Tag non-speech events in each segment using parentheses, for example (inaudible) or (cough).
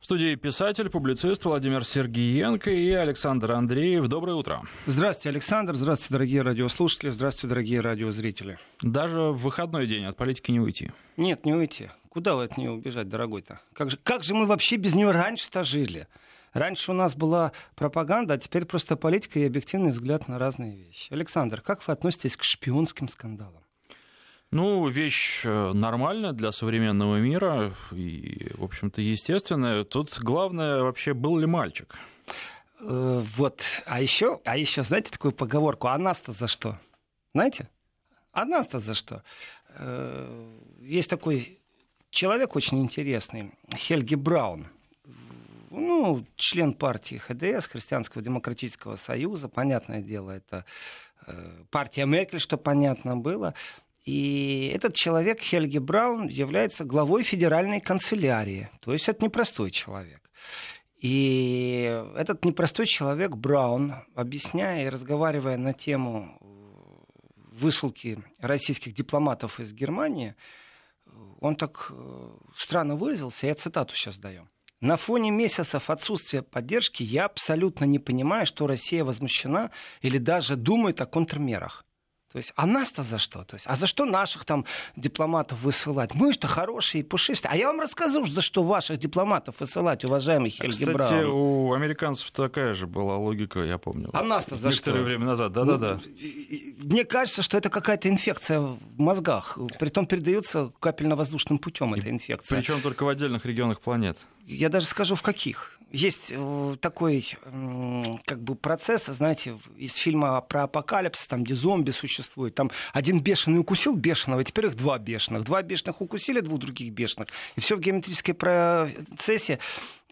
В студии писатель, публицист Владимир Сергиенко и Александр Андреев. Доброе утро. Здравствуйте, Александр. Здравствуйте, дорогие радиослушатели. Здравствуйте, дорогие радиозрители. Даже в выходной день от политики не уйти. Нет, не уйти. Куда вы от нее убежать, дорогой-то? Как же, как же мы вообще без нее раньше-то жили? Раньше у нас была пропаганда, а теперь просто политика и объективный взгляд на разные вещи. Александр, как вы относитесь к шпионским скандалам? Ну, вещь э, нормальная для современного мира и, в общем-то, естественная. Тут главное вообще, был ли мальчик. Э, вот, а еще, а еще, знаете такую поговорку, а нас-то за что? Знаете? А нас-то за что? Э, есть такой человек очень интересный, Хельги Браун. Ну, член партии ХДС, Христианского демократического союза, понятное дело, это партия Меркель, что понятно было. И этот человек, Хельги Браун, является главой федеральной канцелярии. То есть это непростой человек. И этот непростой человек, Браун, объясняя и разговаривая на тему высылки российских дипломатов из Германии, он так э, странно выразился, я цитату сейчас даю. На фоне месяцев отсутствия поддержки я абсолютно не понимаю, что Россия возмущена или даже думает о контрмерах. То есть, а нас-то за что? То есть, а за что наших там дипломатов высылать? Мы что хорошие и пушистые. А я вам расскажу, за что ваших дипломатов высылать, уважаемый Хельги Кстати, Браун. у американцев такая же была логика, я помню. А нас-то за Некоторое что? время назад, да-да-да. Ну, мне кажется, что это какая-то инфекция в мозгах. Притом передается капельно-воздушным путем эта инфекция. Причем только в отдельных регионах планет. Я даже скажу, в каких. Есть э, такой как бы процесс, знаете, из фильма про апокалипсис, там, где зомби существуют. Там один бешеный укусил бешеного, теперь их два бешеных. Два бешеных укусили двух других бешеных. И все в геометрической процессе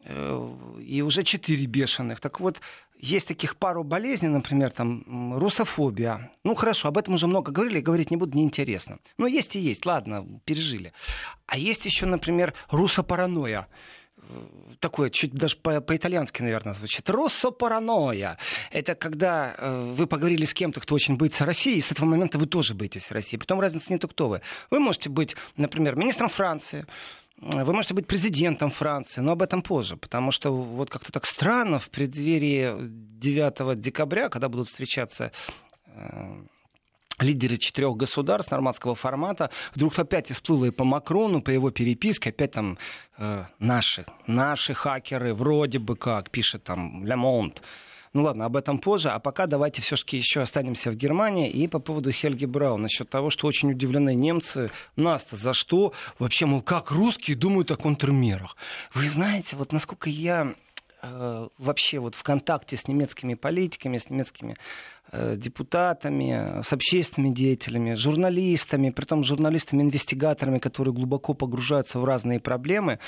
э, и уже четыре бешеных. Так вот, есть таких пару болезней, например, там, русофобия. Ну, хорошо, об этом уже много говорили, говорить не буду, неинтересно. Но есть и есть, ладно, пережили. А есть еще, например, русопаранойя такое, чуть даже по- по-итальянски, наверное, звучит. Россо-паранойя. Это когда э, вы поговорили с кем-то, кто очень боится России, и с этого момента вы тоже боитесь России. Потом разница не то, кто вы. Вы можете быть, например, министром Франции, э, вы можете быть президентом Франции, но об этом позже, потому что вот как-то так странно в преддверии 9 декабря, когда будут встречаться э, лидеры четырех государств нормандского формата, вдруг опять всплыло и по Макрону, по его переписке, опять там э, наши, наши хакеры, вроде бы как, пишет там Ля Монт. Ну ладно, об этом позже. А пока давайте все-таки еще останемся в Германии. И по поводу Хельги Брау, насчет того, что очень удивлены немцы. Нас-то за что? Вообще, мол, как русские думают о контрмерах? Вы знаете, вот насколько я э, вообще вот в контакте с немецкими политиками, с немецкими депутатами, с общественными деятелями, журналистами, при том журналистами-инвестигаторами, которые глубоко погружаются в разные проблемы,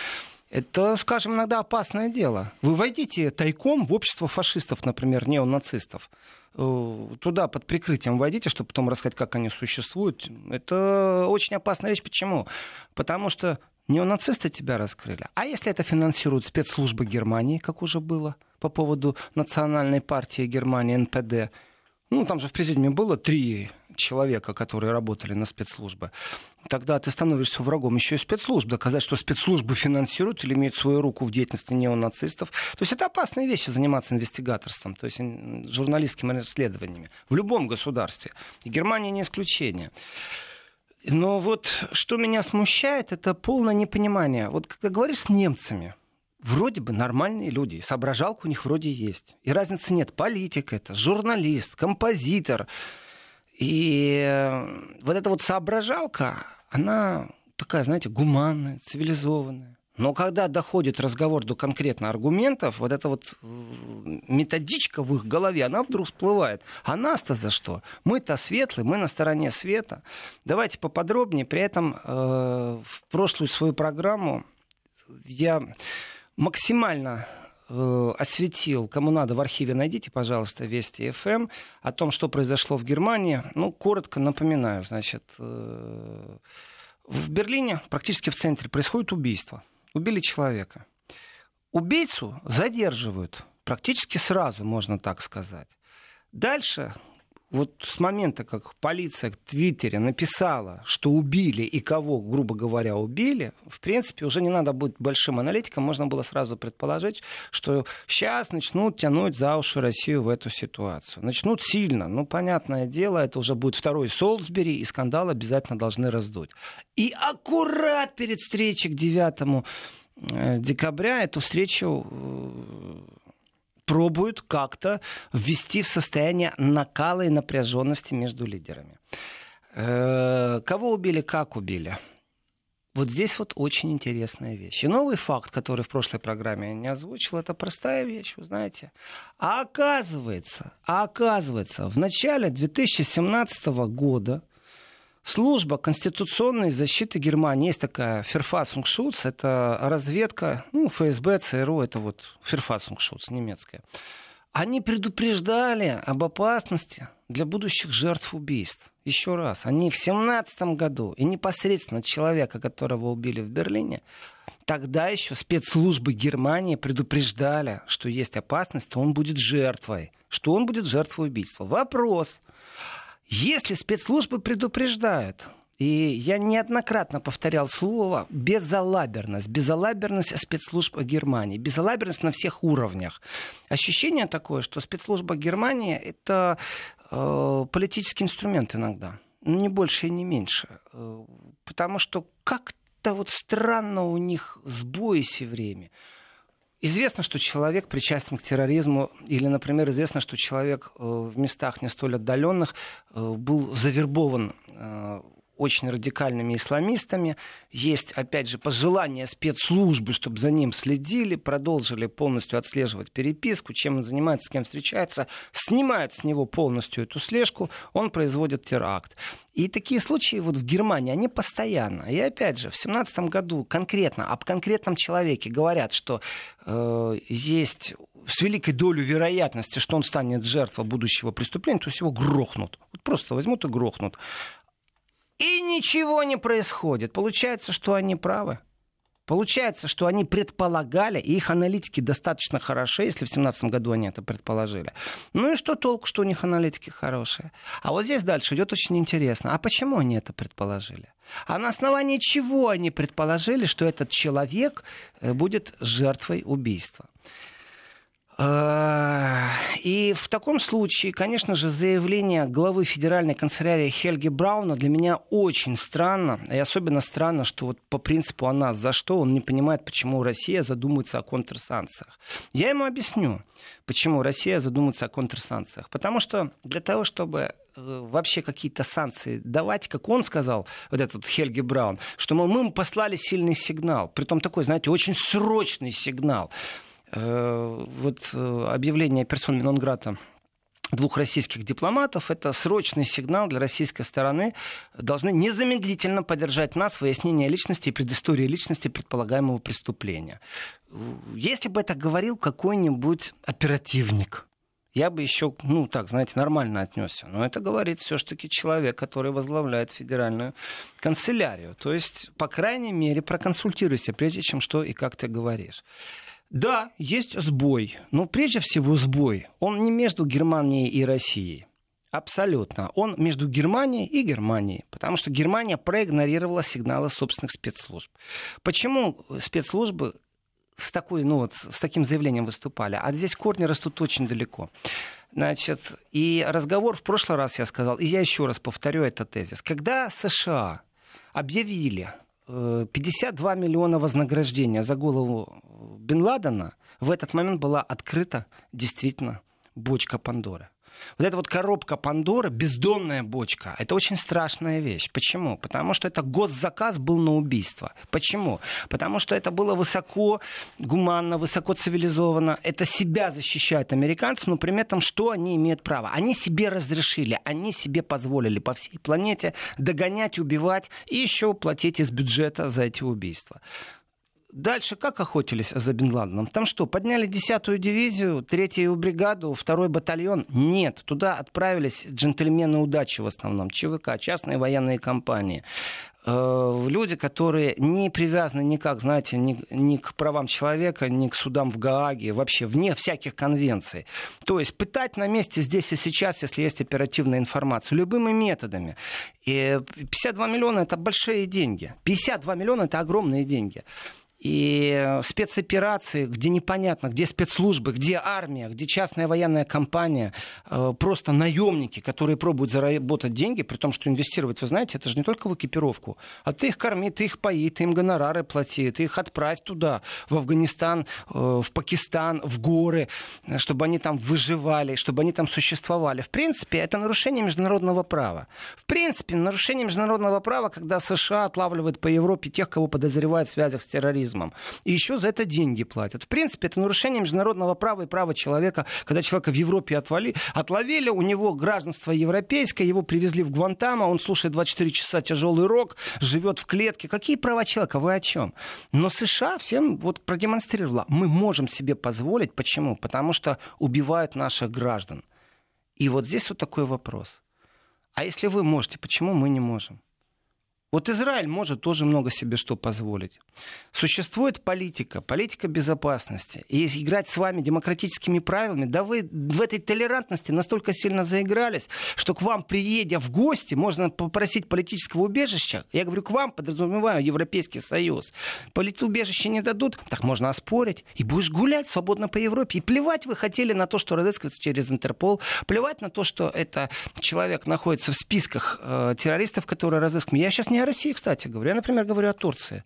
это, скажем, иногда опасное дело. Вы войдите тайком в общество фашистов, например, неонацистов. Э, Туда под прикрытием войдите, чтобы потом рассказать, как они существуют. Это очень опасная вещь. Почему? Потому что неонацисты тебя раскрыли. А если это финансируют спецслужбы Германии, как уже было по поводу национальной партии Германии, НПД, ну, там же в президиуме было три человека, которые работали на спецслужбы. Тогда ты становишься врагом еще и спецслужб. Доказать, что спецслужбы финансируют или имеют свою руку в деятельности неонацистов. То есть это опасные вещи заниматься инвестигаторством, то есть журналистскими расследованиями в любом государстве. И Германия не исключение. Но вот что меня смущает, это полное непонимание. Вот когда говоришь с немцами, вроде бы нормальные люди, и соображалка у них вроде есть. И разницы нет. Политик это, журналист, композитор. И вот эта вот соображалка, она такая, знаете, гуманная, цивилизованная. Но когда доходит разговор до конкретно аргументов, вот эта вот методичка в их голове, она вдруг всплывает. А нас-то за что? Мы-то светлые, мы на стороне света. Давайте поподробнее. При этом э, в прошлую свою программу я максимально э, осветил, кому надо в архиве найдите, пожалуйста, Вести ФМ, о том, что произошло в Германии. Ну, коротко напоминаю, значит, э, в Берлине, практически в центре, происходит убийство. Убили человека. Убийцу задерживают практически сразу, можно так сказать. Дальше вот с момента, как полиция в Твиттере написала, что убили и кого, грубо говоря, убили, в принципе, уже не надо быть большим аналитиком, можно было сразу предположить, что сейчас начнут тянуть за уши Россию в эту ситуацию. Начнут сильно, ну, понятное дело, это уже будет второй Солсбери, и скандал обязательно должны раздуть. И аккурат перед встречей к 9 э, декабря эту встречу э, пробуют как-то ввести в состояние накала и напряженности между лидерами. Э, кого убили, как убили? Вот здесь вот очень интересная вещь. И новый факт, который в прошлой программе я не озвучил, это простая вещь, вы знаете. А оказывается, а оказывается, в начале 2017 года Служба конституционной защиты Германии. Есть такая Ферфасунгшутс, это разведка, ну, ФСБ, ЦРУ, это вот Ферфасунгшутс, немецкая. Они предупреждали об опасности для будущих жертв убийств. Еще раз, они в 17 году, и непосредственно человека, которого убили в Берлине, тогда еще спецслужбы Германии предупреждали, что есть опасность, что он будет жертвой, что он будет жертвой убийства. Вопрос, если спецслужбы предупреждают, и я неоднократно повторял слово безалаберность. Безалаберность спецслужб Германии. Безалаберность на всех уровнях. Ощущение такое, что спецслужба Германии — это э, политический инструмент иногда. Ну, не больше и не меньше. Э, потому что как-то вот странно у них сбои все время. Известно, что человек причастен к терроризму, или, например, известно, что человек э, в местах не столь отдаленных э, был завербован э, очень радикальными исламистами. Есть, опять же, пожелание спецслужбы, чтобы за ним следили, продолжили полностью отслеживать переписку, чем он занимается, с кем встречается, снимают с него полностью эту слежку, он производит теракт. И такие случаи вот в Германии, они постоянно. И опять же, в 2017 году конкретно об конкретном человеке говорят, что э, есть с великой долей вероятности, что он станет жертвой будущего преступления, то есть его грохнут. Вот просто возьмут и грохнут. Ничего не происходит. Получается, что они правы. Получается, что они предполагали, и их аналитики достаточно хороши, если в 2017 году они это предположили. Ну и что толку, что у них аналитики хорошие? А вот здесь дальше идет очень интересно. А почему они это предположили? А на основании чего они предположили, что этот человек э, будет жертвой убийства? Э, и в таком случае, конечно же, заявление главы федеральной канцелярии Хельги Брауна для меня очень странно. И особенно странно, что вот по принципу «а нас за что» он не понимает, почему Россия задумывается о контрсанкциях. Я ему объясню, почему Россия задумывается о контрсанкциях. Потому что для того, чтобы э, вообще какие-то санкции давать, как он сказал, вот этот Хельги Браун, что мы, мы послали сильный сигнал, притом такой, знаете, очень срочный сигнал. Э, вот э, объявление персон Нонграта двух российских дипломатов. Это срочный сигнал для российской стороны. Должны незамедлительно поддержать нас в выяснении личности и предыстории личности предполагаемого преступления. Если бы это говорил какой-нибудь оперативник, я бы еще, ну так, знаете, нормально отнесся. Но это говорит все-таки человек, который возглавляет федеральную канцелярию. То есть, по крайней мере, проконсультируйся, прежде чем что и как ты говоришь. Да, есть сбой. Но прежде всего сбой. Он не между Германией и Россией. Абсолютно. Он между Германией и Германией. Потому что Германия проигнорировала сигналы собственных спецслужб. Почему спецслужбы с, такой, ну вот, с таким заявлением выступали? А здесь корни растут очень далеко. Значит, и разговор в прошлый раз я сказал, и я еще раз повторю этот тезис. Когда США объявили 52 миллиона вознаграждения за голову Бен Ладена, в этот момент была открыта действительно бочка Пандоры. Вот эта вот коробка Пандоры, бездонная бочка, это очень страшная вещь. Почему? Потому что это госзаказ был на убийство. Почему? Потому что это было высоко гуманно, высоко цивилизованно. Это себя защищают американцы, но при этом что они имеют право? Они себе разрешили, они себе позволили по всей планете догонять, убивать и еще платить из бюджета за эти убийства Дальше как охотились за Бен Ладеном? Там что, подняли 10-ю дивизию, 3-ю бригаду, 2-й батальон? Нет, туда отправились джентльмены удачи в основном, ЧВК, частные военные компании. Э, люди, которые не привязаны никак, знаете, ни, ни к правам человека, ни к судам в Гааге, вообще вне всяких конвенций. То есть пытать на месте здесь и сейчас, если есть оперативная информация, любыми методами. И 52 миллиона – это большие деньги. 52 миллиона – это огромные деньги. И спецоперации, где непонятно, где спецслужбы, где армия, где частная военная компания, э, просто наемники, которые пробуют заработать деньги, при том, что инвестировать, вы знаете, это же не только в экипировку, а ты их корми, ты их пои, ты им гонорары плати, ты их отправь туда, в Афганистан, э, в Пакистан, в горы, чтобы они там выживали, чтобы они там существовали. В принципе, это нарушение международного права. В принципе, нарушение международного права, когда США отлавливают по Европе тех, кого подозревают в связях с терроризмом терроризмом. И еще за это деньги платят. В принципе, это нарушение международного права и права человека, когда человека в Европе отвали, отловили, у него гражданство европейское, его привезли в Гвантамо, он слушает 24 часа тяжелый рок, живет в клетке. Какие права человека? Вы о чем? Но США всем вот продемонстрировала, мы можем себе позволить. Почему? Потому что убивают наших граждан. И вот здесь вот такой вопрос. А если вы можете, почему мы не можем? Вот Израиль может тоже много себе что позволить. Существует политика, политика безопасности. И играть с вами демократическими правилами, да вы в этой толерантности настолько сильно заигрались, что к вам, приедя в гости, можно попросить политического убежища. Я говорю, к вам подразумеваю Европейский Союз. Политубежище не дадут, так можно оспорить. И будешь гулять свободно по Европе. И плевать вы хотели на то, что разыскивается через Интерпол. Плевать на то, что это человек находится в списках э, террористов, которые разыскивают. Я сейчас не о России, кстати говорю. Я, например, говорю о Турции.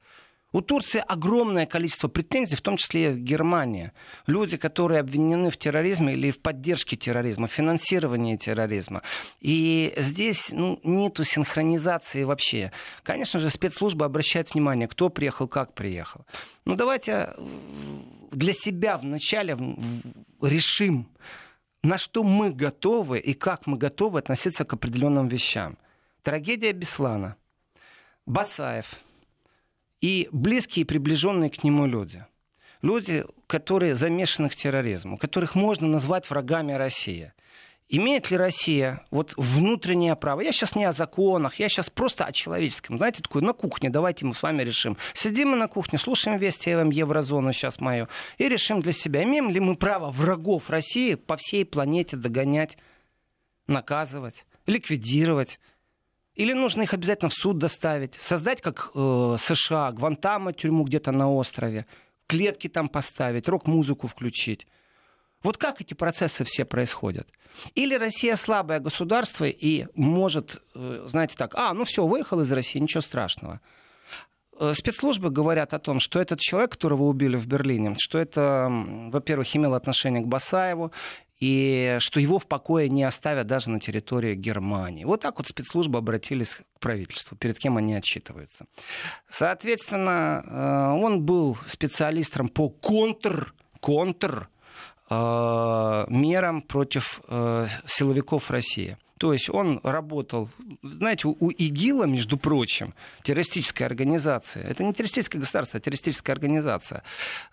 У Турции огромное количество претензий, в том числе и Германия. Люди, которые обвинены в терроризме или в поддержке терроризма, в финансировании терроризма. И здесь ну, нету синхронизации вообще. Конечно же, спецслужбы обращают внимание, кто приехал, как приехал. Ну давайте э, для себя вначале решим, на что мы готовы и как мы готовы относиться к определенным вещам. Трагедия Беслана – Басаев и близкие и приближенные к нему люди. Люди, которые замешаны в терроризме, которых можно назвать врагами России. Имеет ли Россия вот внутреннее право? Я сейчас не о законах, я сейчас просто о человеческом. Знаете, такое на кухне, давайте мы с вами решим. Сидим мы на кухне, слушаем вести ЭВМ Еврозону сейчас мою, и решим для себя, имеем ли мы право врагов России по всей планете догонять, наказывать, ликвидировать. Или нужно их обязательно в суд доставить, создать, как э, США, Гвантамо, тюрьму где-то на острове, клетки там поставить, рок-музыку включить. Вот как эти процессы все происходят? Или Россия слабое государство и может, э, знаете так, а, ну все, выехал из России, ничего страшного. Э, спецслужбы говорят о том, что этот человек, которого убили в Берлине, что это, во-первых, имело отношение к Басаеву, и что его в покое не оставят даже на территории Германии. Вот так вот спецслужбы обратились к правительству, перед кем они отчитываются. Соответственно, э, он был специалистом по контр, контр э, мерам против э, силовиков России. То есть он работал, знаете, у ИГИЛа, между прочим, террористическая организация, это не террористическое государство, а террористическая организация,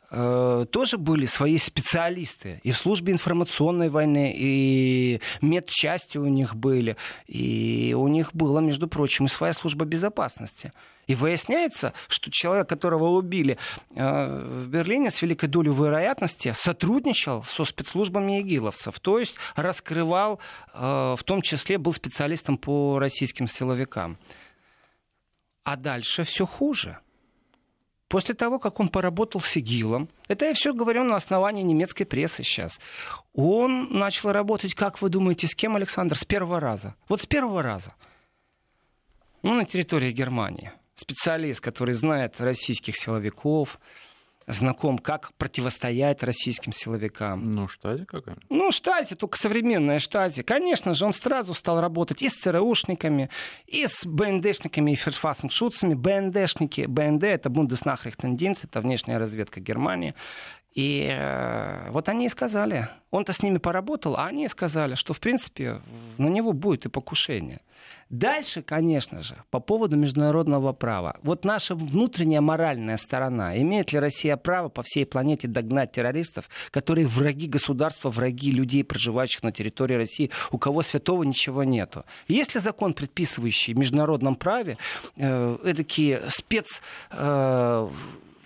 э, тоже были свои специалисты. И в службе информационной войны, и медчасти у них были, и у них была, между прочим, и своя служба безопасности. И выясняется, что человек, которого убили э, в Берлине с великой долей вероятности, сотрудничал со спецслужбами игиловцев. То есть раскрывал, э, в том числе был специалистом по российским силовикам. А дальше все хуже. После того, как он поработал с ИГИЛом, это я все говорю на основании немецкой прессы сейчас, он начал работать, как вы думаете, с кем, Александр? С первого раза. Вот с первого раза. Ну, на территории Германии специалист, который знает российских силовиков, знаком, как противостоять российским силовикам. Ну, штази какая Ну, штази, только современная штази. Конечно же, он сразу стал работать и с ЦРУшниками, и с БНДшниками, и ферфасеншутцами. БНДшники, БНД — это Бундеснахрихтендинст, это внешняя разведка Германии. И э, вот они и сказали, он-то с ними поработал, а они и сказали, что, в принципе, на него будет и покушение. Дальше, конечно же, по поводу международного права. Вот наша внутренняя моральная сторона. Имеет ли Россия право по всей планете догнать террористов, которые враги государства, враги людей, проживающих на территории России, у кого святого ничего нету? Есть ли закон, предписывающий в международном праве э, эдакие спец... Э,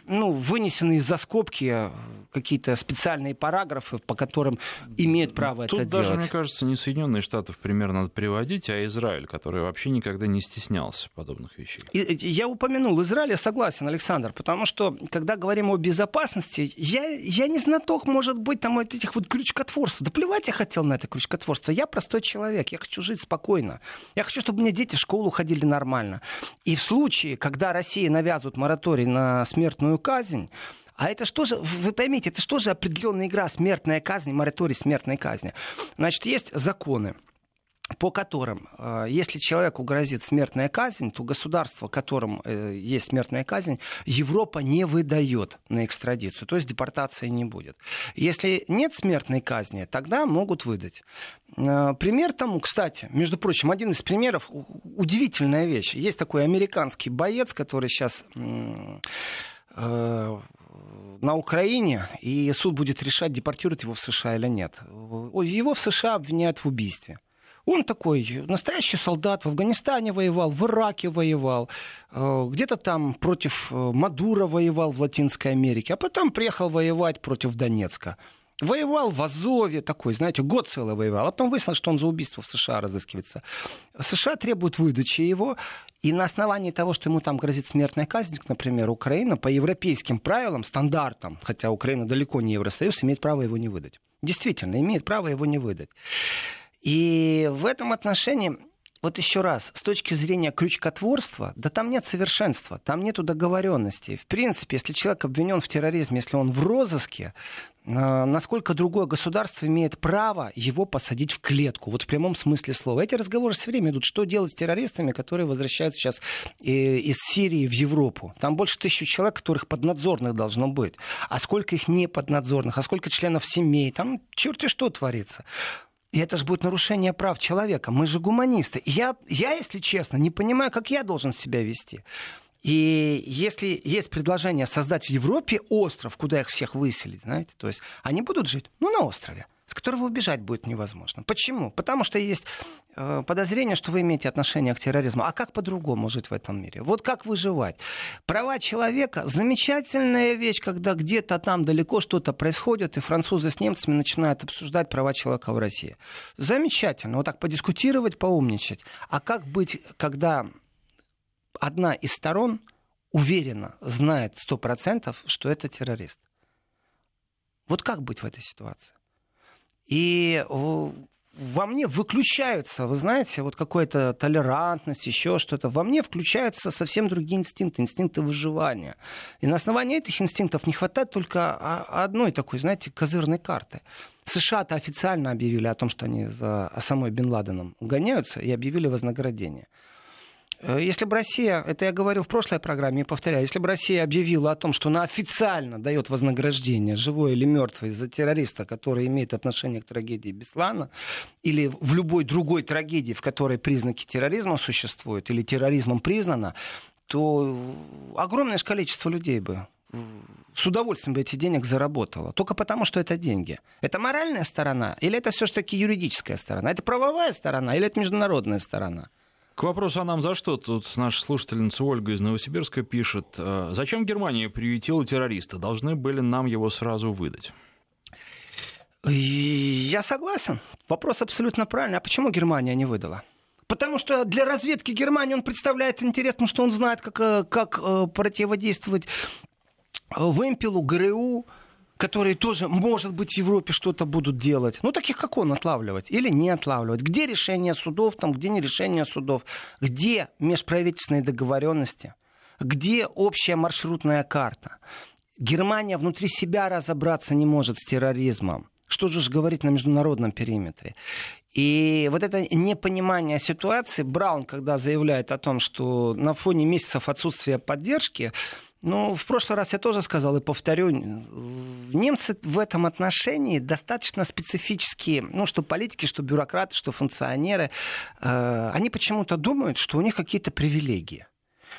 ну, вынесены из-за скобки э, какие-то специальные параграфы, по которым имеют право Тут это даже, делать. мне кажется, не Соединенные Штаты в пример надо приводить, а Израиль, который вообще никогда не стеснялся подобных вещей. И, я упомянул Израиль, я согласен, Александр, потому что, когда говорим о безопасности, я, я не знаток, может быть, там вот этих вот крючкотворств. Да плевать я хотел на это крючкотворство. Я простой человек, я хочу жить спокойно. Я хочу, чтобы у меня дети в школу ходили нормально. И в случае, когда Россия навязывает мораторий на смертную казнь, а это что же, вы поймите, это что же определенная игра, смертная казнь, мораторий смертной казни. Значит, есть законы по которым, э, если человеку грозит смертная казнь, то государство, которым э, есть смертная казнь, Европа не выдает на экстрадицию, то есть депортации не будет. Если нет смертной казни, тогда могут выдать. Э, пример тому, кстати, между прочим, один из примеров, удивительная вещь. Есть такой американский боец, который сейчас на Украине, и суд будет решать, депортируют его в США или нет. Его в США обвиняют в убийстве. Он такой настоящий солдат, в Афганистане воевал, в Ираке воевал, э, где-то там против э, Мадура воевал в Латинской Америке, а потом приехал воевать против Донецка. Воевал в Азове такой, знаете, год целый воевал. А потом выяснилось, что он за убийство в США разыскивается. США требуют выдачи его. И на основании того, что ему там грозит смертная казнь, например, Украина по европейским правилам, стандартам, хотя Украина далеко не Евросоюз, имеет право его не выдать. Действительно, имеет право его не выдать. И в этом отношении вот еще раз, с точки зрения крючкотворства, да там нет совершенства, там нету договоренности. В принципе, если человек обвинен в терроризме, если он в розыске, насколько другое государство имеет право его посадить в клетку, вот в прямом смысле слова. Эти разговоры все время идут, что делать с террористами, которые возвращаются сейчас э, из Сирии в Европу. Там больше тысячи человек, которых поднадзорных должно быть. А сколько их не поднадзорных, а сколько членов семей, там черти что творится. И это же будет нарушение прав человека. Мы же гуманисты. Я, я, если честно, не понимаю, как я должен себя вести. И если есть предложение создать в Европе остров, куда их всех выселить, знаете, то есть они будут жить, ну, на острове с которого убежать будет невозможно. Почему? Потому что есть э, подозрение, что вы имеете отношение к терроризму. А как по-другому жить в этом мире? Вот как выживать? Права человека – замечательная вещь, когда где-то там далеко что-то происходит, и французы с немцами начинают обсуждать права человека в России. Замечательно. Вот так подискутировать, поумничать. А как быть, когда одна из сторон уверенно знает сто процентов, что это террорист? Вот как быть в этой ситуации? И во мне выключаются, вы знаете, вот какая-то толерантность, еще что-то. Во мне включаются совсем другие инстинкты, инстинкты выживания. И на основании этих инстинктов не хватает только одной такой, знаете, козырной карты. США-то официально объявили о том, что они за самой Бен Ладеном гоняются, и объявили вознаграждение. Э, если бы Россия, это я говорил в прошлой программе и повторяю, если бы Россия объявила о том, что она официально дает вознаграждение, живой или мертвый, за террориста, который имеет отношение к трагедии Беслана, или в любой другой трагедии, в которой признаки терроризма существуют, или терроризмом признано, то огромное количество людей бы с удовольствием бы эти денег заработало. Только потому, что это деньги. Это моральная сторона или это все-таки юридическая сторона? Это правовая сторона или это международная сторона? К вопросу, а нам за что? Тут наша слушательница Ольга из Новосибирска пишет. «Э, зачем Германия приютила террориста? Должны были нам его сразу выдать. Я согласен. Вопрос абсолютно правильный. А почему Германия не выдала? Потому что для разведки Германии он представляет интерес, потому что он знает, как, э, как э, противодействовать вымпелу, ГРУ, которые тоже, может быть, в Европе что-то будут делать. Ну, таких, как он, отлавливать или не отлавливать. Где решение судов, там, где не решение судов? Где межправительственные договоренности? Где общая маршрутная карта? Германия внутри себя разобраться не может с терроризмом. Что же говорить на международном периметре? И вот это непонимание ситуации, Браун, когда заявляет о том, что на фоне месяцев отсутствия поддержки, Ну, в прошлый раз я тоже сказал и повторю, немцы в этом отношении достаточно специфические, ну, что политики, что бюрократы, что функционеры, э, они почему-то думают, что у них какие-то привилегии.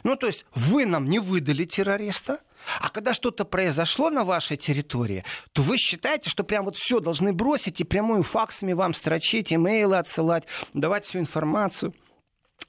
Ну, то есть вы нам не выдали террориста, а когда что-то произошло на вашей территории, то вы считаете, что прям вот все должны бросить и прямую факсами вам строчить, имейлы отсылать, давать всю информацию –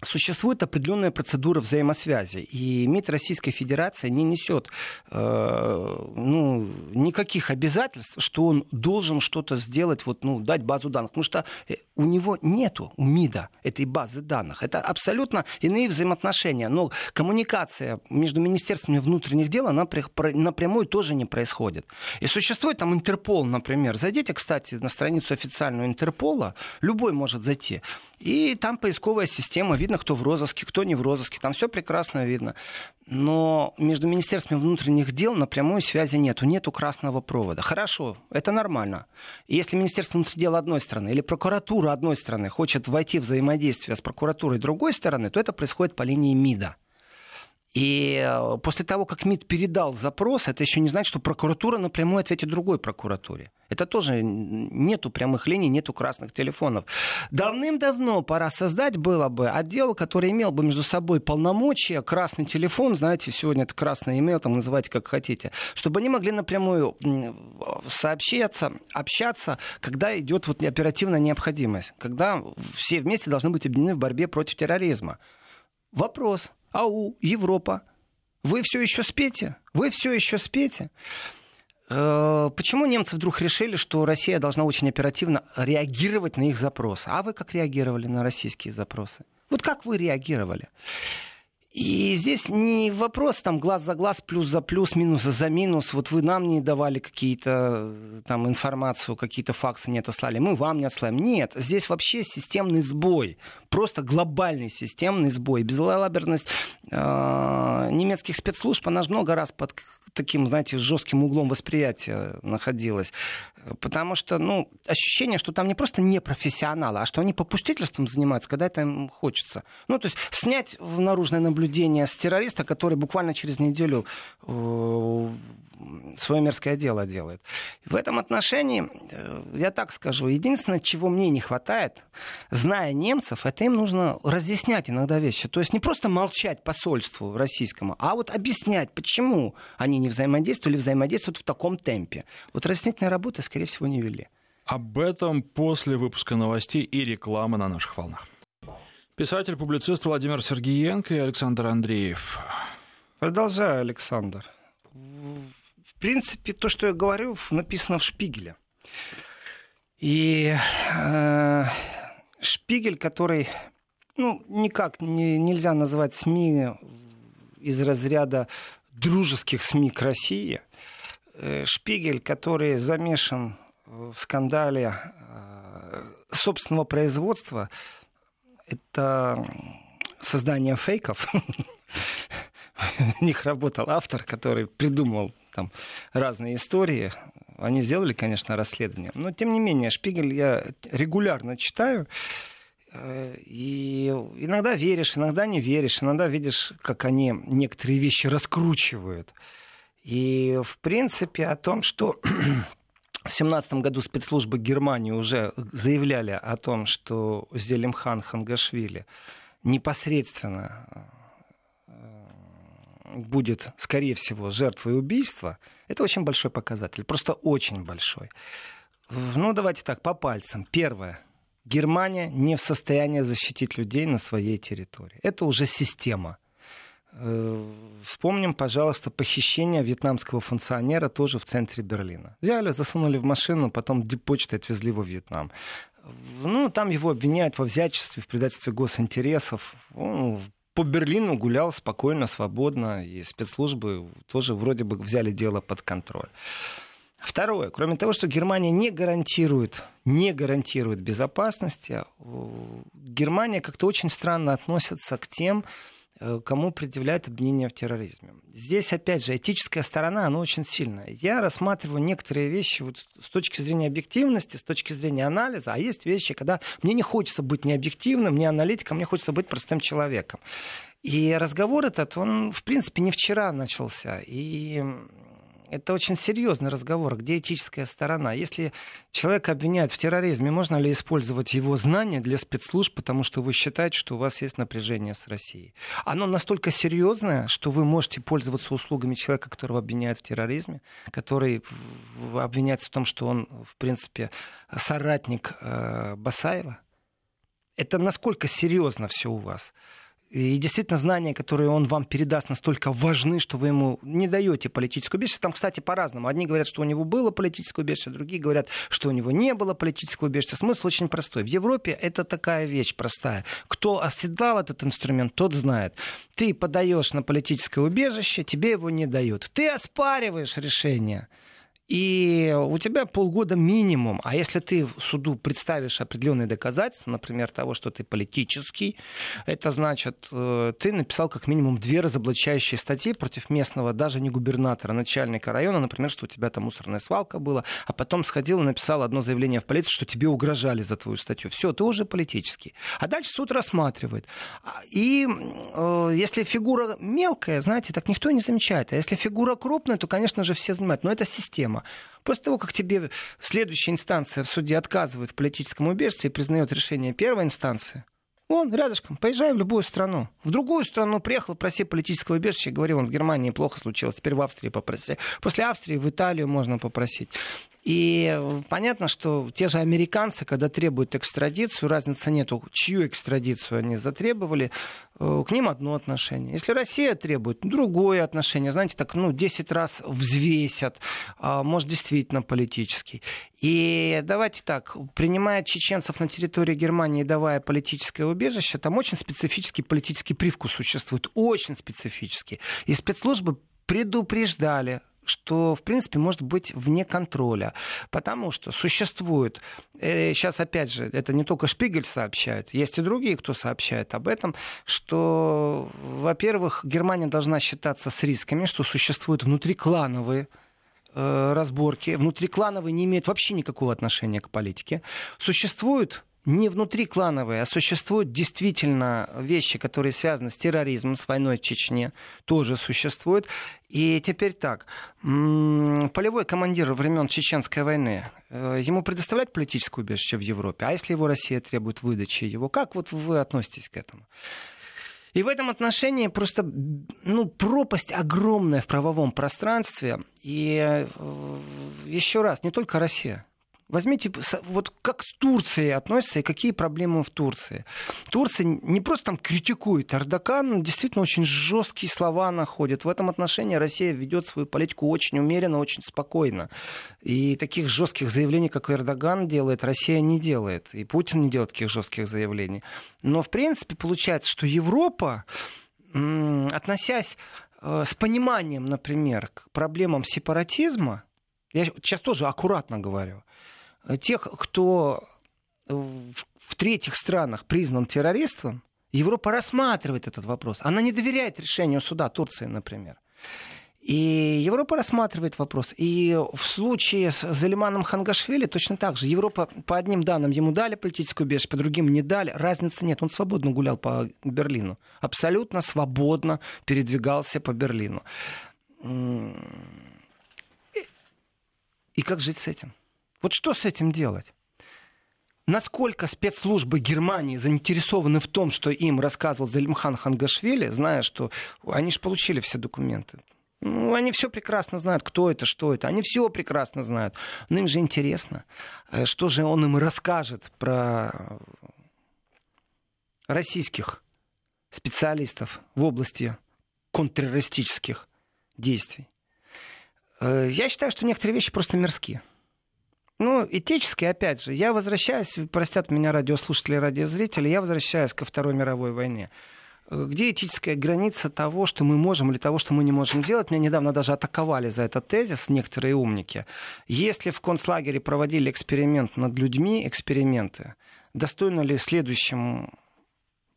Существует определенная процедура взаимосвязи, и МИД Российской Федерации не несет э, ну, никаких обязательств, что он должен что-то сделать, вот, ну, дать базу данных, потому что э, у него нету, у МИДа, этой базы данных. Это абсолютно иные взаимоотношения, но коммуникация между Министерствами внутренних дел, она напрямую тоже не происходит. И существует там Интерпол, например. Зайдите, кстати, на страницу официальную Интерпола, любой может зайти, и там поисковая система видно, кто в розыске, кто не в розыске, там все прекрасно видно. Но между Министерством внутренних дел напрямую связи нету, нету красного провода. Хорошо, это нормально. Если Министерство внутренних дел одной страны или прокуратура одной страны хочет войти в взаимодействие с прокуратурой другой стороны, то это происходит по линии МИДа. И э, после того, как МИД передал запрос, это еще не значит, что прокуратура напрямую ответит другой прокуратуре. Это тоже нету прямых линий, нету красных телефонов. Давным-давно пора создать было бы отдел, который имел бы между собой полномочия, красный телефон, знаете, сегодня это красный имейл, там называйте как хотите, чтобы они могли напрямую сообщаться, общаться, когда идет вот оперативная необходимость, когда все вместе должны быть объединены в борьбе против терроризма. Вопрос, ау, Европа, вы все еще спите? Вы все еще спите? Э, почему немцы вдруг решили, что Россия должна очень оперативно реагировать на их запросы? А вы как реагировали на российские запросы? Вот как вы реагировали? И здесь не вопрос там глаз за глаз, плюс за плюс, минус за минус. Вот вы нам не давали какие-то там информацию, какие-то факсы не отослали, мы вам не отсылаем. Нет, здесь вообще системный сбой. Просто глобальный системный сбой. Безалаберность э, немецких спецслужб, она же много раз под таким, знаете, жестким углом восприятия находилась. Потому что, ну, ощущение, что там не просто непрофессионалы, а что они попустительством занимаются, когда это им хочется. Ну, то есть снять наружное наблюдение с террориста, который буквально через неделю э, свое мерзкое дело делает. В этом отношении, э, я так скажу, единственное, чего мне не хватает, зная немцев, это им нужно разъяснять иногда вещи. То есть не просто молчать посольству российскому, а вот объяснять, почему они не взаимодействовали, взаимодействуют в таком темпе. Вот разъяснительной работы, скорее всего, не вели. Об этом после выпуска новостей и рекламы на наших волнах. Писатель-публицист Владимир Сергеенко и Александр Андреев. Продолжаю, Александр в принципе, то, что я говорю, написано в Шпигеле. И э, Шпигель, который, ну, никак не, нельзя назвать СМИ из разряда дружеских СМИ к России. Э, Шпигель, который замешан в скандале э, собственного производства, это создание фейков. У них работал автор, который придумал там разные истории. Они сделали, конечно, расследование. Но, тем не менее, Шпигель я регулярно читаю. Э, и иногда веришь, иногда не веришь, иногда видишь, как они некоторые вещи раскручивают. И, в принципе, о том, что в 2017 году спецслужбы Германии уже заявляли о том, что Зелимхан Хангашвили непосредственно будет, скорее всего, жертвой убийства, это очень большой показатель, просто очень большой. Ну, давайте так, по пальцам. Первое. Германия не в состоянии защитить людей на своей территории. Это уже система. Э, вспомним, пожалуйста, похищение вьетнамского функционера тоже в центре Берлина. Взяли, засунули в машину, потом дипочтой отвезли во Вьетнам. Ну, там его обвиняют во взятчестве, в предательстве госинтересов. Он по Берлину гулял спокойно, свободно, и спецслужбы тоже вроде бы взяли дело под контроль. Второе. Кроме того, что Германия не гарантирует, не гарантирует безопасности, Германия как-то очень странно относится к тем Э, кому предъявляют обвинение в терроризме. Здесь, опять же, этическая сторона, она очень сильная. Я рассматриваю некоторые вещи вот с точки зрения объективности, с точки зрения анализа, а есть вещи, когда мне не хочется быть не объективным, не аналитиком, мне хочется быть простым человеком. И разговор этот, он, в принципе, не вчера начался. И это очень серьезный разговор, где этическая сторона. Если человека обвиняют в терроризме, можно ли использовать его знания для спецслужб, потому что вы считаете, что у вас есть напряжение с Россией? Оно настолько серьезное, что вы можете пользоваться услугами человека, которого обвиняют в терроризме, который обвиняется в том, что он, в принципе, соратник э, Басаева. Это насколько серьезно все у вас? И действительно, знания, которые он вам передаст, настолько важны, что вы ему не даете политическую убежище. Там, кстати, по-разному. Одни говорят, что у него было политическое убежище, другие говорят, что у него не было политического убежища. Смысл очень простой. В Европе это такая вещь простая. Кто оседлал этот инструмент, тот знает. Ты подаешь на политическое убежище, тебе его не дают. Ты оспариваешь решение и у тебя полгода минимум. А если ты в суду представишь определенные доказательства, например, того, что ты политический, это значит, э, ты написал как минимум две разоблачающие статьи против местного, даже не губернатора, начальника района, например, что у тебя там мусорная свалка была, а потом сходил и написал одно заявление в полицию, что тебе угрожали за твою статью. Все, ты уже политический. А дальше суд рассматривает. И э, если фигура мелкая, знаете, так никто не замечает. А если фигура крупная, то, конечно же, все занимают. Но это система проблема. После того, как тебе следующая инстанция в суде отказывает в политическом убежище и признает решение первой инстанции, Вон, рядышком, поезжай в любую страну. В другую страну приехал, проси политического убежища, говори, он в Германии плохо случилось, теперь в Австрии попроси. После Австрии в Италию можно попросить. И понятно, что те же американцы, когда требуют экстрадицию, разницы нету, чью экстрадицию они затребовали, э, к ним одно отношение. Если Россия требует, другое отношение. Знаете, так, ну, 10 раз взвесят, а, может, действительно политический. И давайте так, принимая чеченцев на территории Германии, давая политическое убежище, там очень специфический политический привкус существует, очень специфический. И спецслужбы предупреждали что, в принципе, может быть вне контроля. Потому что существует, э, сейчас, опять же, это не только Шпигель сообщает, есть и другие, кто сообщает об этом, что, во-первых, Германия должна считаться с рисками, что существуют внутриклановые э, разборки. Внутриклановые не имеют вообще никакого отношения к политике. Существуют не внутриклановые, а существуют действительно вещи, которые связаны с терроризмом, с войной в Чечне, тоже существуют. И теперь так, полевой командир времен Чеченской войны, э, ему предоставлять политическое убежище в Европе, а если его Россия требует выдачи его, как вот вы относитесь к этому? И в этом отношении просто ну, пропасть огромная в правовом пространстве. И э, еще раз, не только Россия. Возьмите, вот как с Турцией относятся и какие проблемы в Турции. Турция не просто там критикует Эрдоган, действительно очень жесткие слова находит. В этом отношении Россия ведет свою политику очень умеренно, очень спокойно. И таких жестких заявлений, как Эрдоган делает, Россия не делает. И Путин не делает таких жестких заявлений. Но, в принципе, получается, что Европа, относясь э, с пониманием, например, к проблемам сепаратизма, я сейчас тоже аккуратно говорю, тех, кто в третьих странах признан террористом, Европа рассматривает этот вопрос. Она не доверяет решению суда Турции, например. И Европа рассматривает вопрос. И в случае с Залиманом Хангашвили точно так же. Европа по одним данным ему дали политическую убежище, по другим не дали. Разницы нет. Он свободно гулял по Берлину. Абсолютно свободно передвигался по Берлину. И как жить с этим? Вот что с этим делать? Насколько спецслужбы Германии заинтересованы в том, что им рассказывал Залимхан Хангашвили, зная, что они же получили все документы. Ну, они все прекрасно знают, кто это, что это. Они все прекрасно знают. Но им же интересно, э, что же он им расскажет про российских специалистов в области контртеррористических действий. Э, я считаю, что некоторые вещи просто мирские. Ну, этически, опять же, я возвращаюсь, простят меня радиослушатели и радиозрители, я возвращаюсь ко Второй мировой войне. Где этическая граница того, что мы можем или того, что мы не можем делать? Меня недавно даже атаковали за этот тезис некоторые умники. Если в концлагере проводили эксперимент над людьми, эксперименты, достойно ли следующим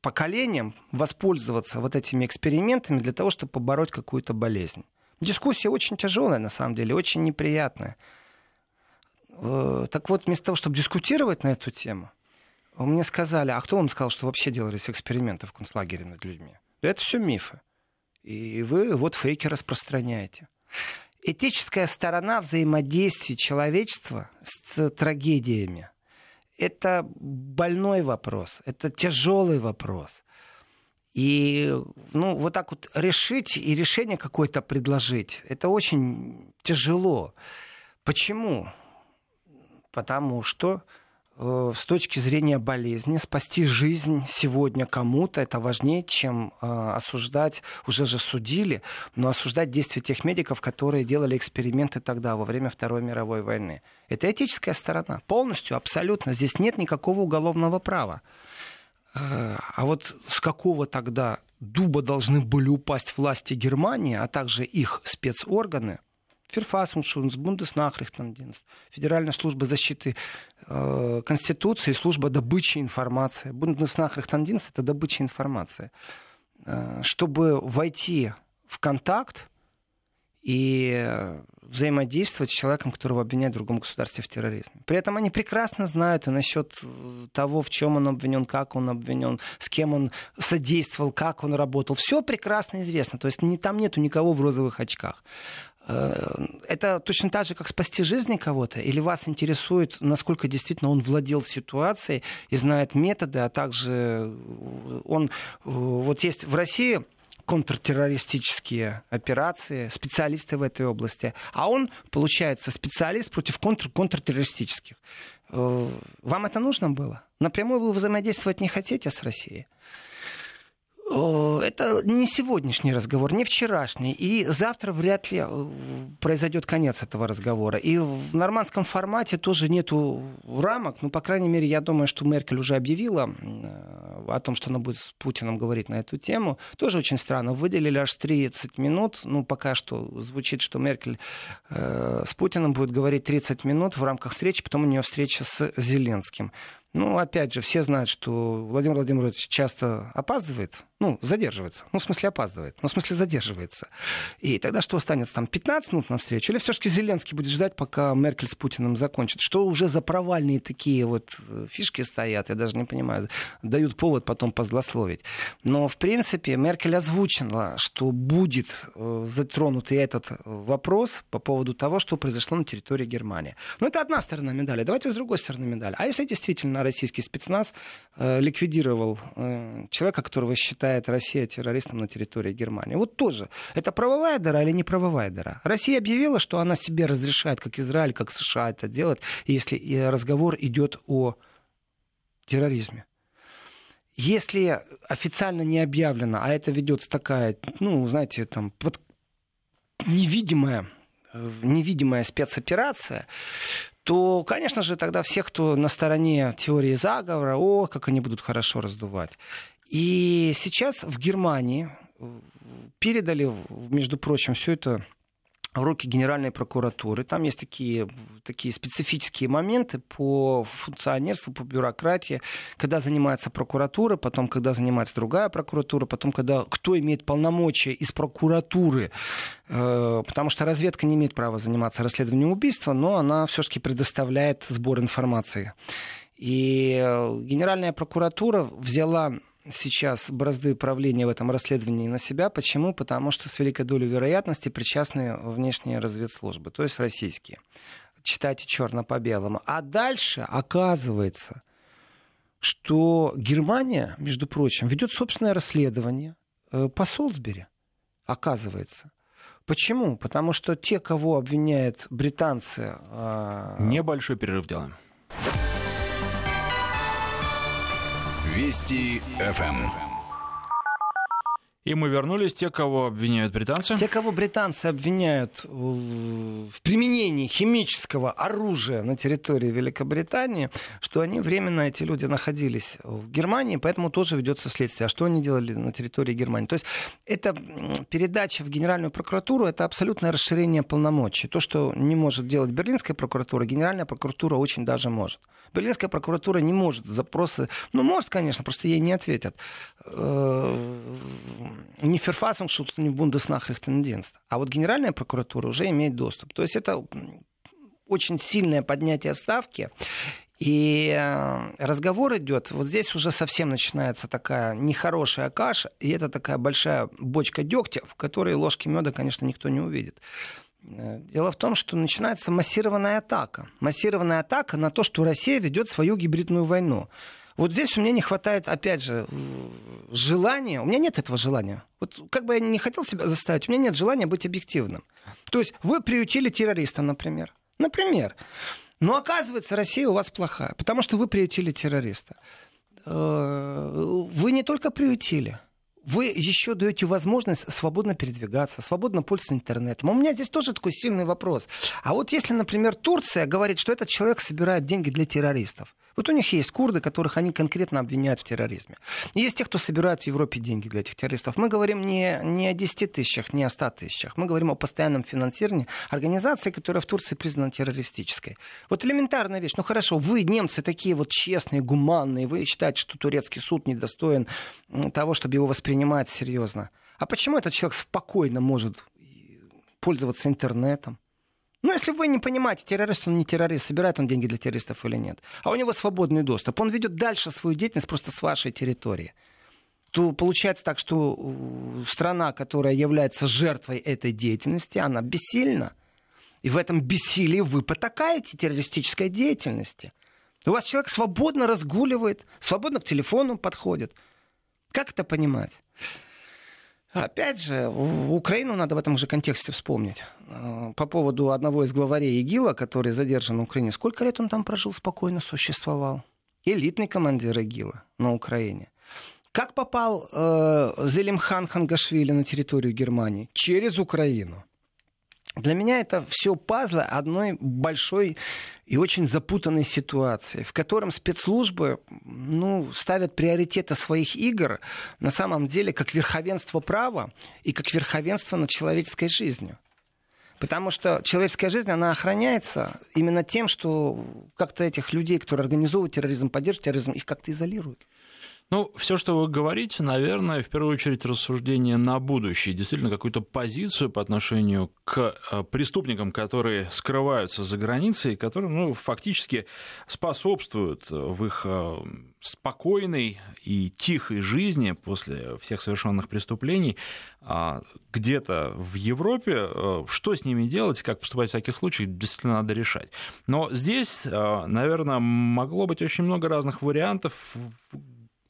поколениям воспользоваться вот этими экспериментами для того, чтобы побороть какую-то болезнь. Дискуссия очень тяжелая, на самом деле, очень неприятная. Э, так вот, вместо того, чтобы дискутировать на эту тему, мне сказали, а кто вам сказал, что вообще делались эксперименты в концлагере над людьми? Да это все мифы. И вы вот фейки распространяете. Этическая сторона взаимодействия человечества с трагедиями – это больной вопрос, это тяжелый вопрос. И ну, вот так вот решить и решение какое-то предложить, это очень тяжело. Почему? Потому что э, с точки зрения болезни спасти жизнь сегодня кому-то это важнее, чем э, осуждать, уже же судили, но осуждать действия тех медиков, которые делали эксперименты тогда, во время Второй мировой войны. Это этическая сторона. Полностью, абсолютно. Здесь нет никакого уголовного права. Э, а вот с какого тогда дуба должны были упасть власти Германии, а также их спецорганы, Ферфасуншунс, Бундеснахрихтандинст, Федеральная служба защиты э, Конституции, служба добычи информации. Бундеснахрихтандинст – это добыча информации. Э, чтобы войти в контакт и взаимодействовать с человеком, которого обвиняют в другом государстве в терроризме. При этом они прекрасно знают и насчет э, того, в чем он обвинен, как он обвинен, с кем он содействовал, как он работал. Все прекрасно известно. То есть не, там нету никого в розовых очках. Э, это точно так же, как спасти жизни кого-то? Или вас интересует, насколько действительно он владел ситуацией и знает методы, а также э, он... Вот есть в России контртеррористические операции, специалисты в этой области. А он, получается, специалист против контр контртеррористических. Э, вам это нужно было? Напрямую вы взаимодействовать не хотите с Россией? Это не сегодняшний разговор, не вчерашний. И завтра вряд ли э, произойдет конец этого разговора. И в нормандском формате тоже нету рамок. Ну, по крайней мере, я думаю, что Меркель уже объявила э, о том, что она будет с Путиным говорить на эту тему. Тоже очень странно. Выделили аж 30 минут. Ну, пока что звучит, что Меркель э, с Путиным будет говорить 30 минут в рамках встречи, потом у нее встреча с Зеленским. Ну, опять же, все знают, что Владимир Владимирович часто опаздывает, ну, задерживается. Ну, в смысле опаздывает, ну, в смысле задерживается. И тогда что останется там 15 минут на встречу? Или все-таки Зеленский будет ждать, пока Меркель с Путиным закончит? Что уже за провальные такие вот э, фишки стоят, я даже не понимаю. Дают повод потом позлословить. Но, в принципе, Меркель озвучила, что будет э, затронут и этот вопрос по поводу того, что произошло на территории Германии. Но это одна сторона медали. Давайте с другой стороны медали. А если действительно российский спецназ э, ликвидировал э, человека, которого считает Россия террористом на территории Германии. Вот тоже. Это правовая дыра или не правовая дыра? Россия объявила, что она себе разрешает, как Израиль, как США это делать, если разговор идет о терроризме. Если официально не объявлено, а это ведется такая, ну, знаете, там, под невидимая э, невидимая спецоперация, то, конечно же, тогда все, кто на стороне теории заговора, о, как они будут хорошо раздувать. И сейчас в Германии передали, между прочим, все это руки Генеральной прокуратуры. Там есть такие, такие специфические моменты по функционерству, по бюрократии, когда занимается прокуратура, потом когда занимается другая прокуратура, потом когда кто имеет полномочия из прокуратуры, э, потому что разведка не имеет права заниматься расследованием убийства, но она все-таки предоставляет сбор информации. И э, Генеральная прокуратура взяла сейчас бразды правления в этом расследовании на себя. Почему? Потому что с великой долей вероятности причастны внешние разведслужбы, то есть российские. Читайте черно по белому. А дальше оказывается, что Германия, между прочим, ведет собственное расследование э, по Солсбери. Оказывается. Почему? Потому что те, кого обвиняют британцы... Э, Небольшой перерыв делаем. Вести ФМ. И мы вернулись. Те, кого обвиняют британцы? Те, кого британцы обвиняют в применении химического оружия на территории Великобритании, что они временно, эти люди, находились в Германии, поэтому тоже ведется следствие. А что они делали на территории Германии? То есть это передача в Генеральную прокуратуру, это абсолютное расширение полномочий. То, что не может делать Берлинская прокуратура, Генеральная прокуратура очень даже может. Берлинская прокуратура не может запросы, ну, может, конечно, просто ей не ответят э, не Verfassungsschutz, не Bundesnachrichtendienst, а вот Генеральная прокуратура уже имеет доступ. То есть это очень сильное поднятие ставки. И э, разговор идет, вот здесь уже совсем начинается такая нехорошая каша, и это такая большая бочка дегтя, в которой ложки меда, конечно, никто не увидит. Э, дело в том, что начинается массированная атака. Массированная атака на то, что Россия ведет свою гибридную войну. Вот здесь у меня не хватает, опять же, желания. У меня нет этого желания. Вот как бы я не хотел себя заставить, у меня нет желания быть объективным. То есть вы приютили террориста, например. Например. Но оказывается, Россия у вас плохая, потому что вы приютили террориста. Э, вы не только приютили, вы еще даете возможность свободно передвигаться, свободно пользоваться интернетом. У меня здесь тоже такой сильный вопрос. А вот если, например, Турция говорит, что этот человек собирает деньги для террористов, вот у них есть курды, которых они конкретно обвиняют в терроризме. Есть те, кто собирает в Европе деньги для этих террористов. Мы говорим не, не о 10 тысячах, не о 100 тысячах. Мы говорим о постоянном финансировании организации, которая в Турции признана террористической. Вот элементарная вещь. Ну хорошо, вы, немцы, такие вот честные, гуманные, вы считаете, что турецкий суд недостоин того, чтобы его воспринимать серьезно. А почему этот человек спокойно может пользоваться интернетом? Ну, если вы не понимаете, террорист он не террорист, собирает он деньги для террористов или нет, а у него свободный доступ, он ведет дальше свою деятельность просто с вашей территории, то получается так, что э, страна, которая является жертвой этой деятельности, она бессильна. И в этом бессилии вы потакаете террористической деятельности. У вас человек свободно разгуливает, свободно к телефону подходит. Как это понимать? Опять же, Украину надо в этом же контексте вспомнить. Э, по поводу одного из главарей ИГИЛа, который задержан на Украине. Сколько лет он там прожил, спокойно существовал? Элитный командир ИГИЛа на Украине. Как попал э, Зелимхан Хангашвили на территорию Германии? Через Украину. Для меня это все пазлы одной большой и очень запутанной ситуации, в котором спецслужбы ну, ставят приоритеты своих игр на самом деле как верховенство права и как верховенство над человеческой жизнью. Потому что человеческая жизнь, она охраняется именно тем, что как-то этих людей, которые организовывают терроризм, поддерживают терроризм, их как-то изолируют. Ну, все, что вы говорите, наверное, в первую очередь рассуждение на будущее, действительно какую-то позицию по отношению к э, преступникам, которые скрываются за границей, которые, ну, фактически способствуют в их э, спокойной и тихой жизни после всех совершенных преступлений а, где-то в Европе. Э, что с ними делать, как поступать в таких случаях, действительно надо решать. Но здесь, наверное, могло быть очень много разных вариантов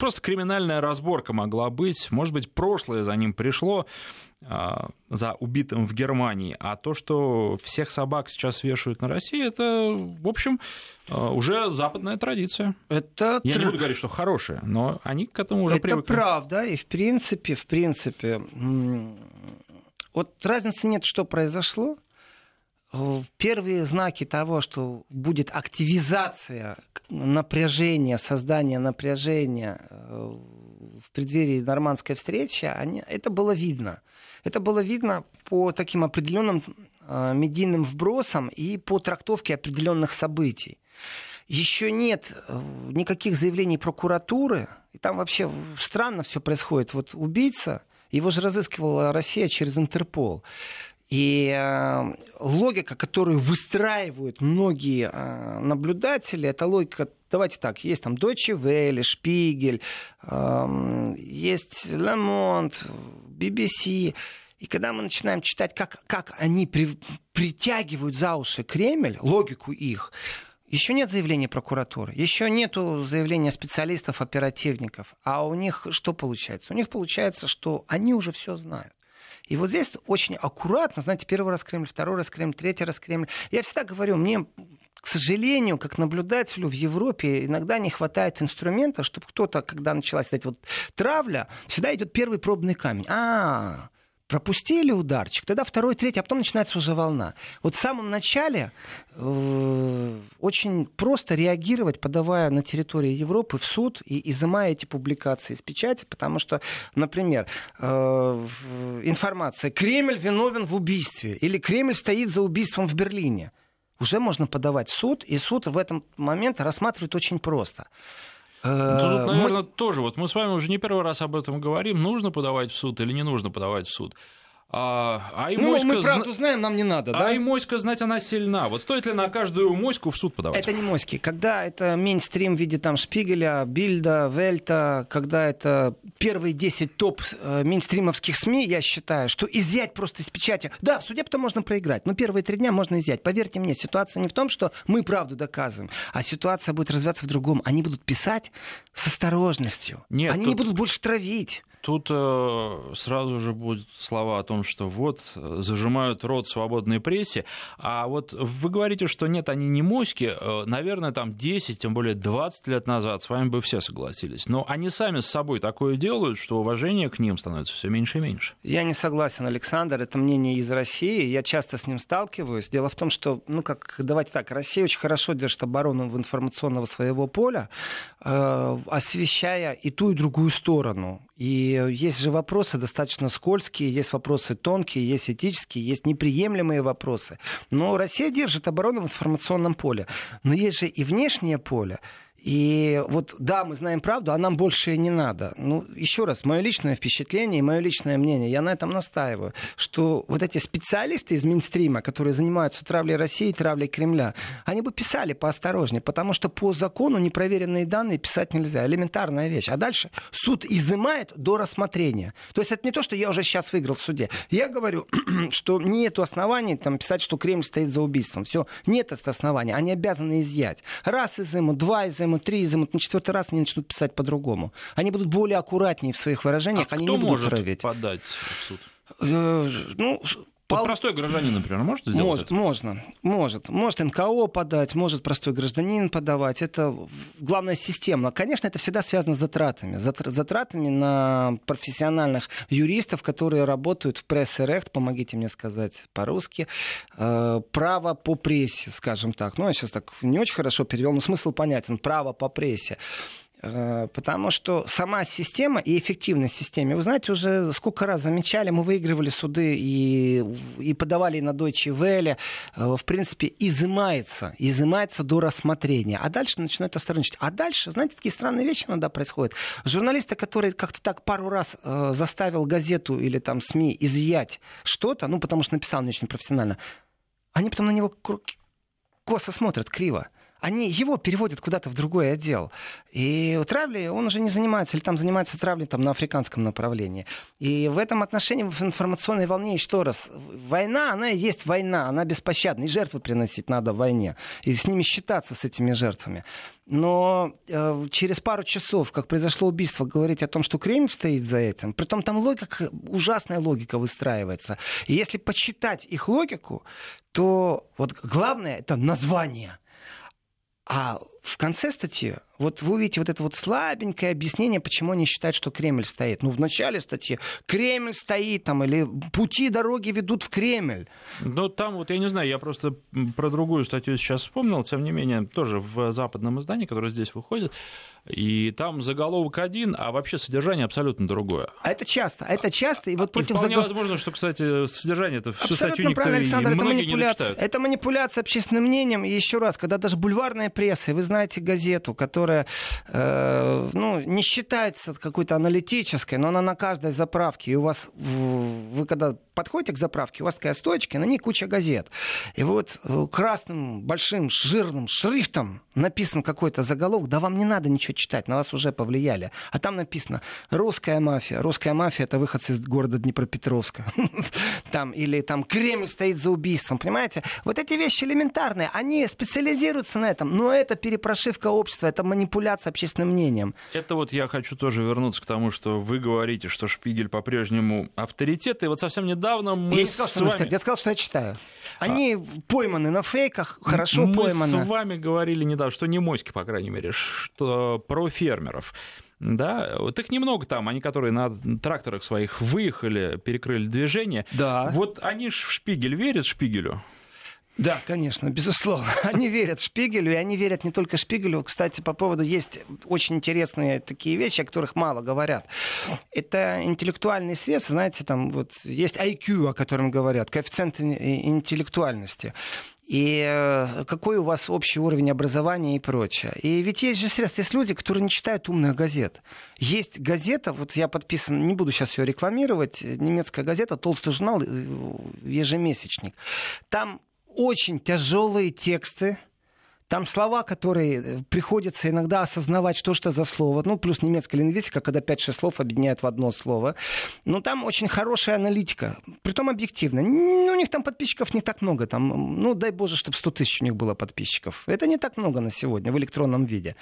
просто криминальная разборка могла быть. Может быть, прошлое за ним пришло, а, за убитым в Германии. А то, что всех собак сейчас вешают на России, это, в общем, а, уже западная традиция. Это Я не буду говорить, что хорошая, но они к этому уже это привыкли. Это правда, и в принципе, в принципе, вот разницы нет, что произошло. Э, первые знаки того, что будет активизация напряжения, создание напряжения э, в преддверии нормандской встречи, они, это было видно. Это было видно по таким определенным э, медийным вбросам и по трактовке определенных событий. Еще нет никаких заявлений прокуратуры, и там вообще странно все происходит. Вот убийца, его же разыскивала Россия через Интерпол. И э, логика, которую выстраивают многие э, наблюдатели, это логика, давайте так, есть там Deutsche Welle, Шпигель, э, есть Le Monde, BBC. И когда мы начинаем читать, как, как они при, притягивают за уши Кремль, логику их, еще нет заявления прокуратуры, еще нет заявления специалистов, оперативников. А у них что получается? У них получается, что они уже все знают. И вот здесь очень аккуратно, знаете, первый раз Кремль, второй раз Кремль, третий раз Кремль. Я всегда говорю, мне к сожалению, как наблюдателю в Европе иногда не хватает инструмента, чтобы кто-то, когда началась эта вот травля, всегда идет первый пробный камень. А, пропустили ударчик, тогда второй, третий, а потом начинается уже волна. Вот в самом начале э, очень просто реагировать, подавая на территории Европы в суд и изымая эти публикации из печати, потому что, например, э, информация «Кремль виновен в убийстве» или «Кремль стоит за убийством в Берлине» уже можно подавать в суд, и суд в этом момент рассматривает очень просто. Ну, тут, наверное, мы... тоже. Вот мы с вами уже не первый раз об этом говорим. Нужно подавать в суд или не нужно подавать в суд. А, а и ну, мы правду знаем, нам не надо, а да? А и моська, знать, она сильна. Вот стоит ли на каждую моську в суд подавать? Это не моськи. Когда это мейнстрим в виде там Шпигеля, Бильда, Вельта, когда это первые 10 топ э, мейнстримовских СМИ, я считаю, что изъять просто из печати... Да, в суде потом можно проиграть, но первые три дня можно изъять. Поверьте мне, ситуация не в том, что мы правду доказываем, а ситуация будет развиваться в другом. Они будут писать с осторожностью. Нет, Они тут... не будут больше травить. Тут э, сразу же будут слова о том, что вот зажимают рот свободной прессе, а вот вы говорите, что нет, они не моськи, э, наверное, там 10, тем более 20 лет назад с вами бы все согласились, но они сами с собой такое делают, что уважение к ним становится все меньше и меньше. Я не согласен, Александр, это мнение из России, я часто с ним сталкиваюсь. Дело в том, что, ну как, давайте так, Россия очень хорошо держит оборону в информационного своего поля, э, освещая и ту, и другую сторону. И есть же вопросы достаточно скользкие, есть вопросы тонкие, есть этические, есть неприемлемые вопросы. Но Россия держит оборону в информационном поле. Но есть же и внешнее поле. И вот да, мы знаем правду, а нам больше не надо. Ну, еще раз, мое личное впечатление и мое личное мнение, я на этом настаиваю, что вот эти специалисты из Минстрима, которые занимаются травлей России, травлей Кремля, они бы писали поосторожнее, потому что по закону непроверенные данные писать нельзя. Элементарная вещь. А дальше суд изымает до рассмотрения. То есть это не то, что я уже сейчас выиграл в суде. Я говорю, (clears throat) что нет оснований там, писать, что Кремль стоит за убийством. Все, нет этого основания. Они обязаны изъять. Раз изымут, два изымут, изымут, три изымут, на четвертый раз они начнут писать по-другому. Они будут более аккуратнее в своих выражениях, а они кто не будут может травить. подать в суд? Э, ну, вот простой гражданин, например, может сделать может, это? Можно, может. Может НКО подать, может простой гражданин подавать. Это главная система. Конечно, это всегда связано с затратами. Затратами на профессиональных юристов, которые работают в пресс-рехт, помогите мне сказать по-русски, э, право по прессе, скажем так. Ну, я сейчас так не очень хорошо перевел, но смысл понятен. Право по прессе. Э, потому что сама система и эффективность системы, вы знаете, уже сколько раз замечали, мы выигрывали суды и, и подавали на Deutsche Welle, э, в принципе, изымается, изымается до рассмотрения, а дальше начинают осторожничать. А дальше, знаете, такие странные вещи иногда происходят. Журналисты, которые как-то так пару раз э, заставил газету или там СМИ изъять что-то, ну, потому что написал не очень профессионально, они потом на него косо смотрят, криво они его переводят куда-то в другой отдел. И травлей он уже не занимается, или там занимается травлей там, на африканском направлении. И в этом отношении в информационной волне еще раз. Война, она и есть война, она беспощадна. И жертвы приносить надо в войне. И с ними считаться, с этими жертвами. Но э, через пару часов, как произошло убийство, говорить о том, что Кремль стоит за этим, притом там логика, ужасная логика выстраивается. И если почитать их логику, то вот главное это название. А в конце статьи, вот вы увидите вот это вот слабенькое объяснение, почему они считают, что Кремль стоит. Ну, в начале статьи Кремль стоит там, или пути дороги ведут в Кремль. Ну, там вот, я не знаю, я просто про другую статью сейчас вспомнил, тем не менее, тоже в западном издании, которое здесь выходит, и там заголовок один, а вообще содержание абсолютно другое. А это часто, это часто, и вот и против вполне загол... возможно, что, кстати, содержание это всю абсолютно статью никто правильно, Александр, и это манипуляция. Это манипуляция общественным мнением, и еще раз, когда даже бульварная пресса, вы знаете газету, которая э, ну, не считается какой-то аналитической, но она на каждой заправке, и у вас, вы когда подходите к заправке, у вас такая стоечка, на ней куча газет. И вот э, красным, большим, жирным шрифтом написан какой-то заголовок, да вам не надо ничего читать, на вас уже повлияли. А там написано «Русская мафия». Русская мафия — это выходцы из города Днепропетровска. (laughs) Там, или там «Кремль стоит за убийством». Понимаете? Вот эти вещи элементарные, они специализируются на этом, но это пере прошивка общества, это манипуляция общественным мнением. Это вот я хочу тоже вернуться к тому, что вы говорите, что Шпигель по-прежнему авторитет, и вот совсем недавно мы я не сказал, с что вами... Я сказал, что я читаю. Они а... пойманы на фейках, хорошо мы пойманы. Мы с вами говорили недавно, что не моськи, по крайней мере, что про фермеров. Да, вот их немного там, они, которые на тракторах своих выехали, перекрыли движение. Да. Вот они ж в Шпигель верят Шпигелю? Да, конечно, безусловно. (laughs) Они верят Шпигелю, и они верят не только Шпигелю. Кстати, по поводу есть очень интересные такие вещи, о которых мало говорят. Это интеллектуальные средства, знаете, там вот есть IQ, о котором говорят, коэффициент интеллектуальности и э, какой у вас общий уровень образования и прочее. И ведь есть же средства, есть люди, которые не читают умных газет. Есть газета, вот я подписан, не буду сейчас ее рекламировать, немецкая газета, толстый журнал, э, ежемесячник. Там очень тяжелые тексты, там слова, которые э, приходится иногда осознавать, что что за слово. Ну, плюс немецкая лингвистика, когда 5-6 слов объединяют в одно слово. Но там очень хорошая аналитика. Притом объективно. Ну, у них там подписчиков не так много. Там, ну, дай боже, чтобы 100 тысяч у них было подписчиков. Это не так много на сегодня в электронном виде.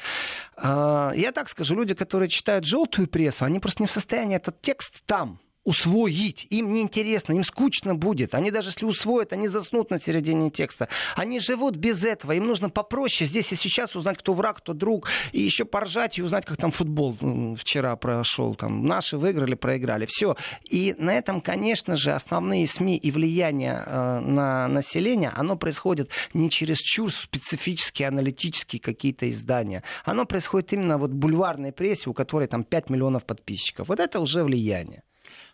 А, я так скажу, люди, которые читают желтую прессу, они просто не в состоянии этот текст там усвоить. Им неинтересно, им скучно будет. Они даже если усвоят, они заснут на середине текста. Они живут без этого. Им нужно попроще здесь и сейчас узнать, кто враг, кто друг. И еще поржать и узнать, как там футбол вчера прошел. Там наши выиграли, проиграли. Все. И на этом, конечно же, основные СМИ и влияние э, на население, оно происходит не через чур специфические аналитические какие-то издания. Оно происходит именно вот в бульварной прессе, у которой там 5 миллионов подписчиков. Вот это уже влияние.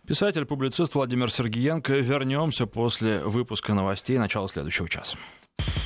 Писатель-публицист Владимир Сергеенко. Вернемся после выпуска новостей начала следующего часа.